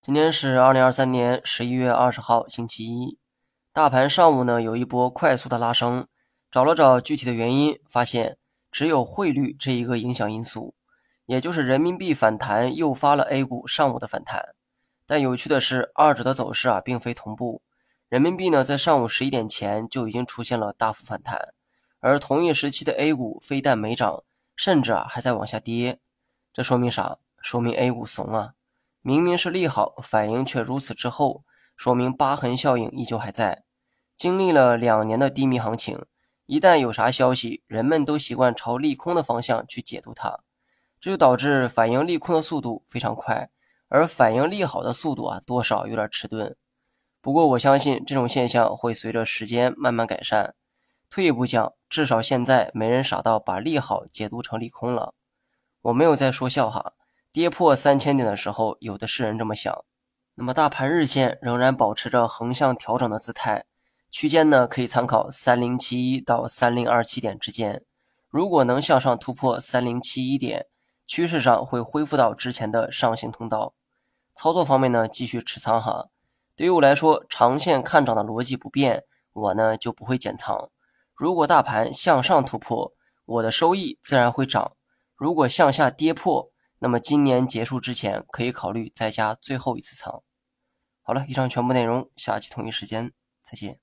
今天是二零二三年十一月二十号，星期一。大盘上午呢有一波快速的拉升，找了找具体的原因，发现只有汇率这一个影响因素，也就是人民币反弹诱发了 A 股上午的反弹。但有趣的是，二者的走势啊并非同步。人民币呢在上午十一点前就已经出现了大幅反弹，而同一时期的 A 股非但没涨，甚至啊还在往下跌。这说明啥？说明 A 股怂啊！明明是利好，反应却如此之后，说明疤痕效应依旧还在。经历了两年的低迷行情，一旦有啥消息，人们都习惯朝利空的方向去解读它，这就导致反应利空的速度非常快，而反应利好的速度啊，多少有点迟钝。不过我相信这种现象会随着时间慢慢改善。退一步讲，至少现在没人傻到把利好解读成利空了。我没有在说笑哈。跌破三千点的时候，有的是人这么想。那么大盘日线仍然保持着横向调整的姿态，区间呢可以参考三零七一到三零二七点之间。如果能向上突破三零七一点，趋势上会恢复到之前的上行通道。操作方面呢，继续持仓哈。对于我来说，长线看涨的逻辑不变，我呢就不会减仓。如果大盘向上突破，我的收益自然会涨；如果向下跌破，那么今年结束之前，可以考虑再加最后一次仓。好了，以上全部内容，下期同一时间再见。